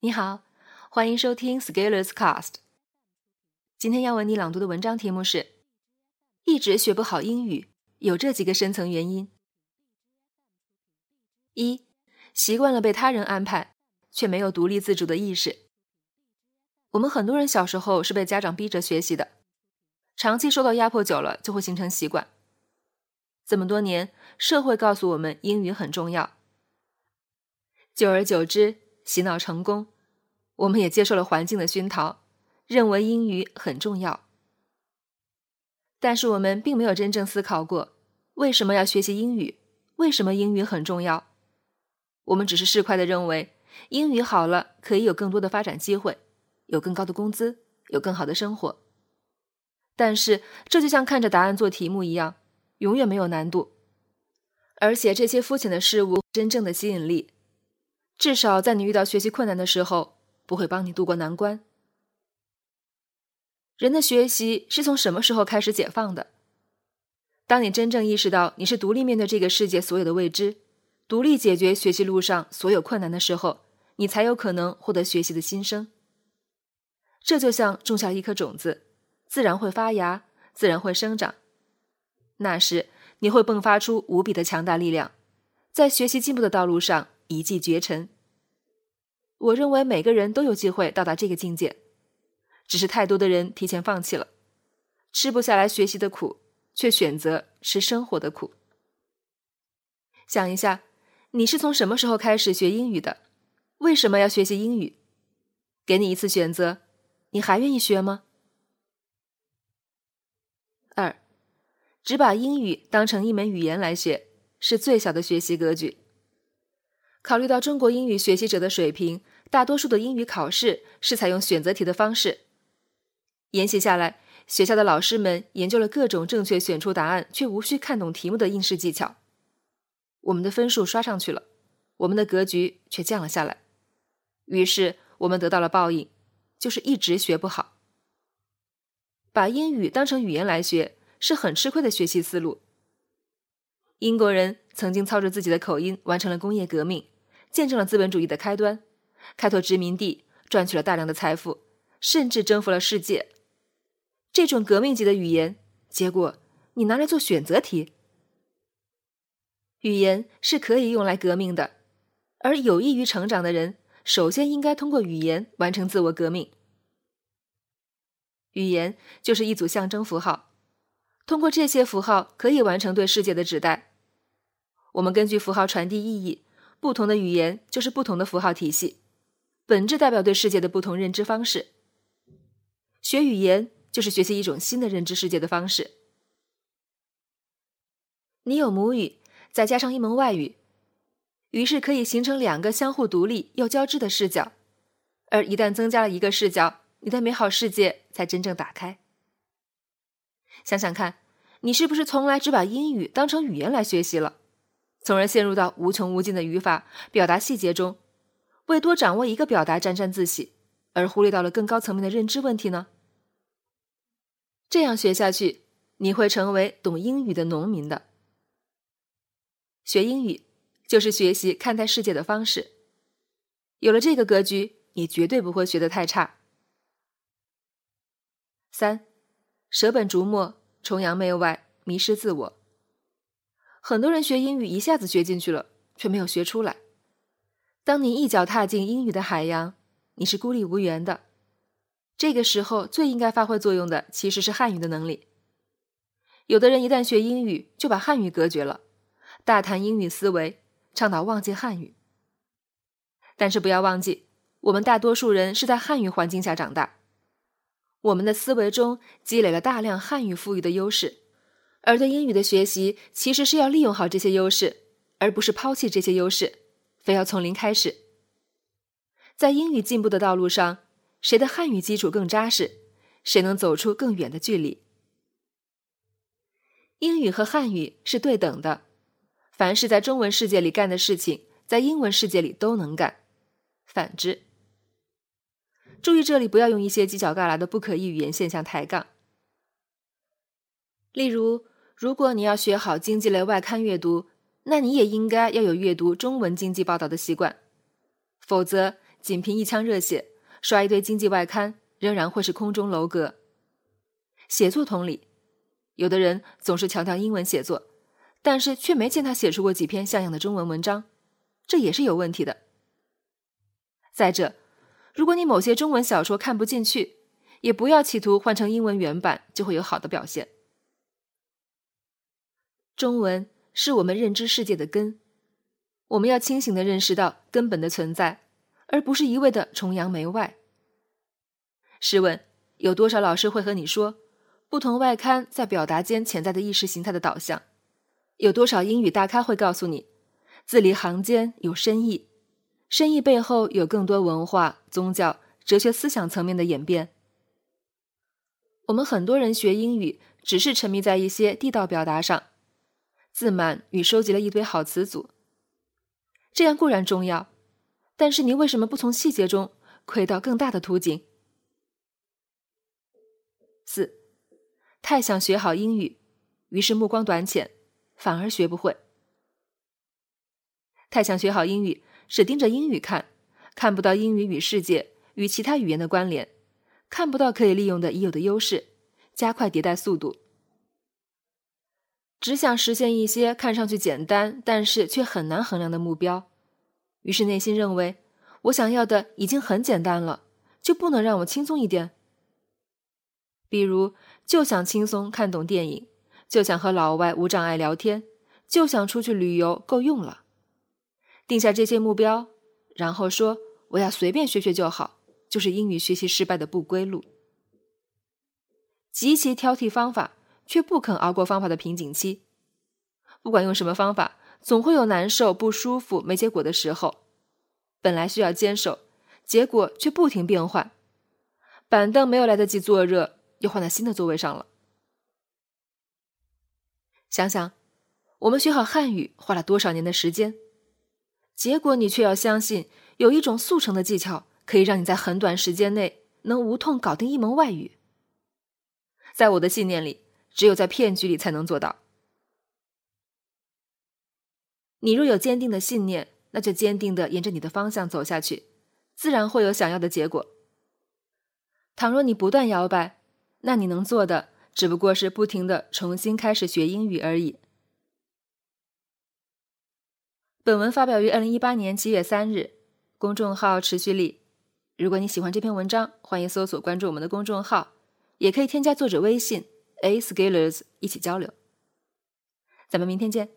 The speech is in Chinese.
你好，欢迎收听 Scalers Cast。今天要为你朗读的文章题目是：一直学不好英语，有这几个深层原因。一，习惯了被他人安排，却没有独立自主的意识。我们很多人小时候是被家长逼着学习的，长期受到压迫久了，就会形成习惯。这么多年，社会告诉我们英语很重要，久而久之。洗脑成功，我们也接受了环境的熏陶，认为英语很重要。但是我们并没有真正思考过，为什么要学习英语？为什么英语很重要？我们只是市侩的认为，英语好了可以有更多的发展机会，有更高的工资，有更好的生活。但是这就像看着答案做题目一样，永远没有难度。而且这些肤浅的事物，真正的吸引力。至少在你遇到学习困难的时候，不会帮你渡过难关。人的学习是从什么时候开始解放的？当你真正意识到你是独立面对这个世界所有的未知，独立解决学习路上所有困难的时候，你才有可能获得学习的新生。这就像种下一颗种子，自然会发芽，自然会生长。那时你会迸发出无比的强大力量，在学习进步的道路上。一骑绝尘。我认为每个人都有机会到达这个境界，只是太多的人提前放弃了，吃不下来学习的苦，却选择吃生活的苦。想一下，你是从什么时候开始学英语的？为什么要学习英语？给你一次选择，你还愿意学吗？二，只把英语当成一门语言来学，是最小的学习格局。考虑到中国英语学习者的水平，大多数的英语考试是采用选择题的方式。研习下来，学校的老师们研究了各种正确选出答案却无需看懂题目的应试技巧。我们的分数刷上去了，我们的格局却降了下来。于是我们得到了报应，就是一直学不好。把英语当成语言来学，是很吃亏的学习思路。英国人曾经操着自己的口音完成了工业革命。见证了资本主义的开端，开拓殖民地，赚取了大量的财富，甚至征服了世界。这种革命级的语言，结果你拿来做选择题。语言是可以用来革命的，而有益于成长的人，首先应该通过语言完成自我革命。语言就是一组象征符号，通过这些符号可以完成对世界的指代。我们根据符号传递意义。不同的语言就是不同的符号体系，本质代表对世界的不同认知方式。学语言就是学习一种新的认知世界的方式。你有母语，再加上一门外语，于是可以形成两个相互独立又交织的视角。而一旦增加了一个视角，你的美好世界才真正打开。想想看，你是不是从来只把英语当成语言来学习了？从而陷入到无穷无尽的语法表达细节中，为多掌握一个表达沾沾自喜，而忽略到了更高层面的认知问题呢？这样学下去，你会成为懂英语的农民的。学英语就是学习看待世界的方式，有了这个格局，你绝对不会学得太差。三，舍本逐末，崇洋媚外，迷失自我。很多人学英语一下子学进去了，却没有学出来。当你一脚踏进英语的海洋，你是孤立无援的。这个时候最应该发挥作用的其实是汉语的能力。有的人一旦学英语，就把汉语隔绝了，大谈英语思维，倡导忘记汉语。但是不要忘记，我们大多数人是在汉语环境下长大，我们的思维中积累了大量汉语赋予的优势。而对英语的学习，其实是要利用好这些优势，而不是抛弃这些优势，非要从零开始。在英语进步的道路上，谁的汉语基础更扎实，谁能走出更远的距离。英语和汉语是对等的，凡是在中文世界里干的事情，在英文世界里都能干，反之。注意这里不要用一些犄角旮旯的不可疑语言现象抬杠，例如。如果你要学好经济类外刊阅读，那你也应该要有阅读中文经济报道的习惯，否则仅凭一腔热血，刷一堆经济外刊，仍然会是空中楼阁。写作同理，有的人总是强调英文写作，但是却没见他写出过几篇像样的中文文章，这也是有问题的。再者，如果你某些中文小说看不进去，也不要企图换成英文原版就会有好的表现。中文是我们认知世界的根，我们要清醒的认识到根本的存在，而不是一味的崇洋媚外。试问，有多少老师会和你说？不同外刊在表达间潜在的意识形态的导向，有多少英语大咖会告诉你，字里行间有深意，深意背后有更多文化、宗教、哲学思想层面的演变。我们很多人学英语，只是沉迷在一些地道表达上，自满与收集了一堆好词组，这样固然重要，但是你为什么不从细节中窥到更大的图景？四。太想学好英语，于是目光短浅，反而学不会。太想学好英语，只盯着英语看，看不到英语与世界与其他语言的关联，看不到可以利用的已有的优势，加快迭代速度。只想实现一些看上去简单，但是却很难衡量的目标，于是内心认为，我想要的已经很简单了，就不能让我轻松一点？比如。就想轻松看懂电影，就想和老外无障碍聊天，就想出去旅游，够用了。定下这些目标，然后说我要随便学学就好，就是英语学习失败的不归路。极其挑剔方法，却不肯熬过方法的瓶颈期。不管用什么方法，总会有难受、不舒服、没结果的时候。本来需要坚守，结果却不停变换。板凳没有来得及坐热。又换到新的座位上了。想想，我们学好汉语花了多少年的时间，结果你却要相信有一种速成的技巧，可以让你在很短时间内能无痛搞定一门外语。在我的信念里，只有在骗局里才能做到。你若有坚定的信念，那就坚定的沿着你的方向走下去，自然会有想要的结果。倘若你不断摇摆，那你能做的只不过是不停的重新开始学英语而已。本文发表于二零一八年七月三日，公众号持续力。如果你喜欢这篇文章，欢迎搜索关注我们的公众号，也可以添加作者微信 a skillers 一起交流。咱们明天见。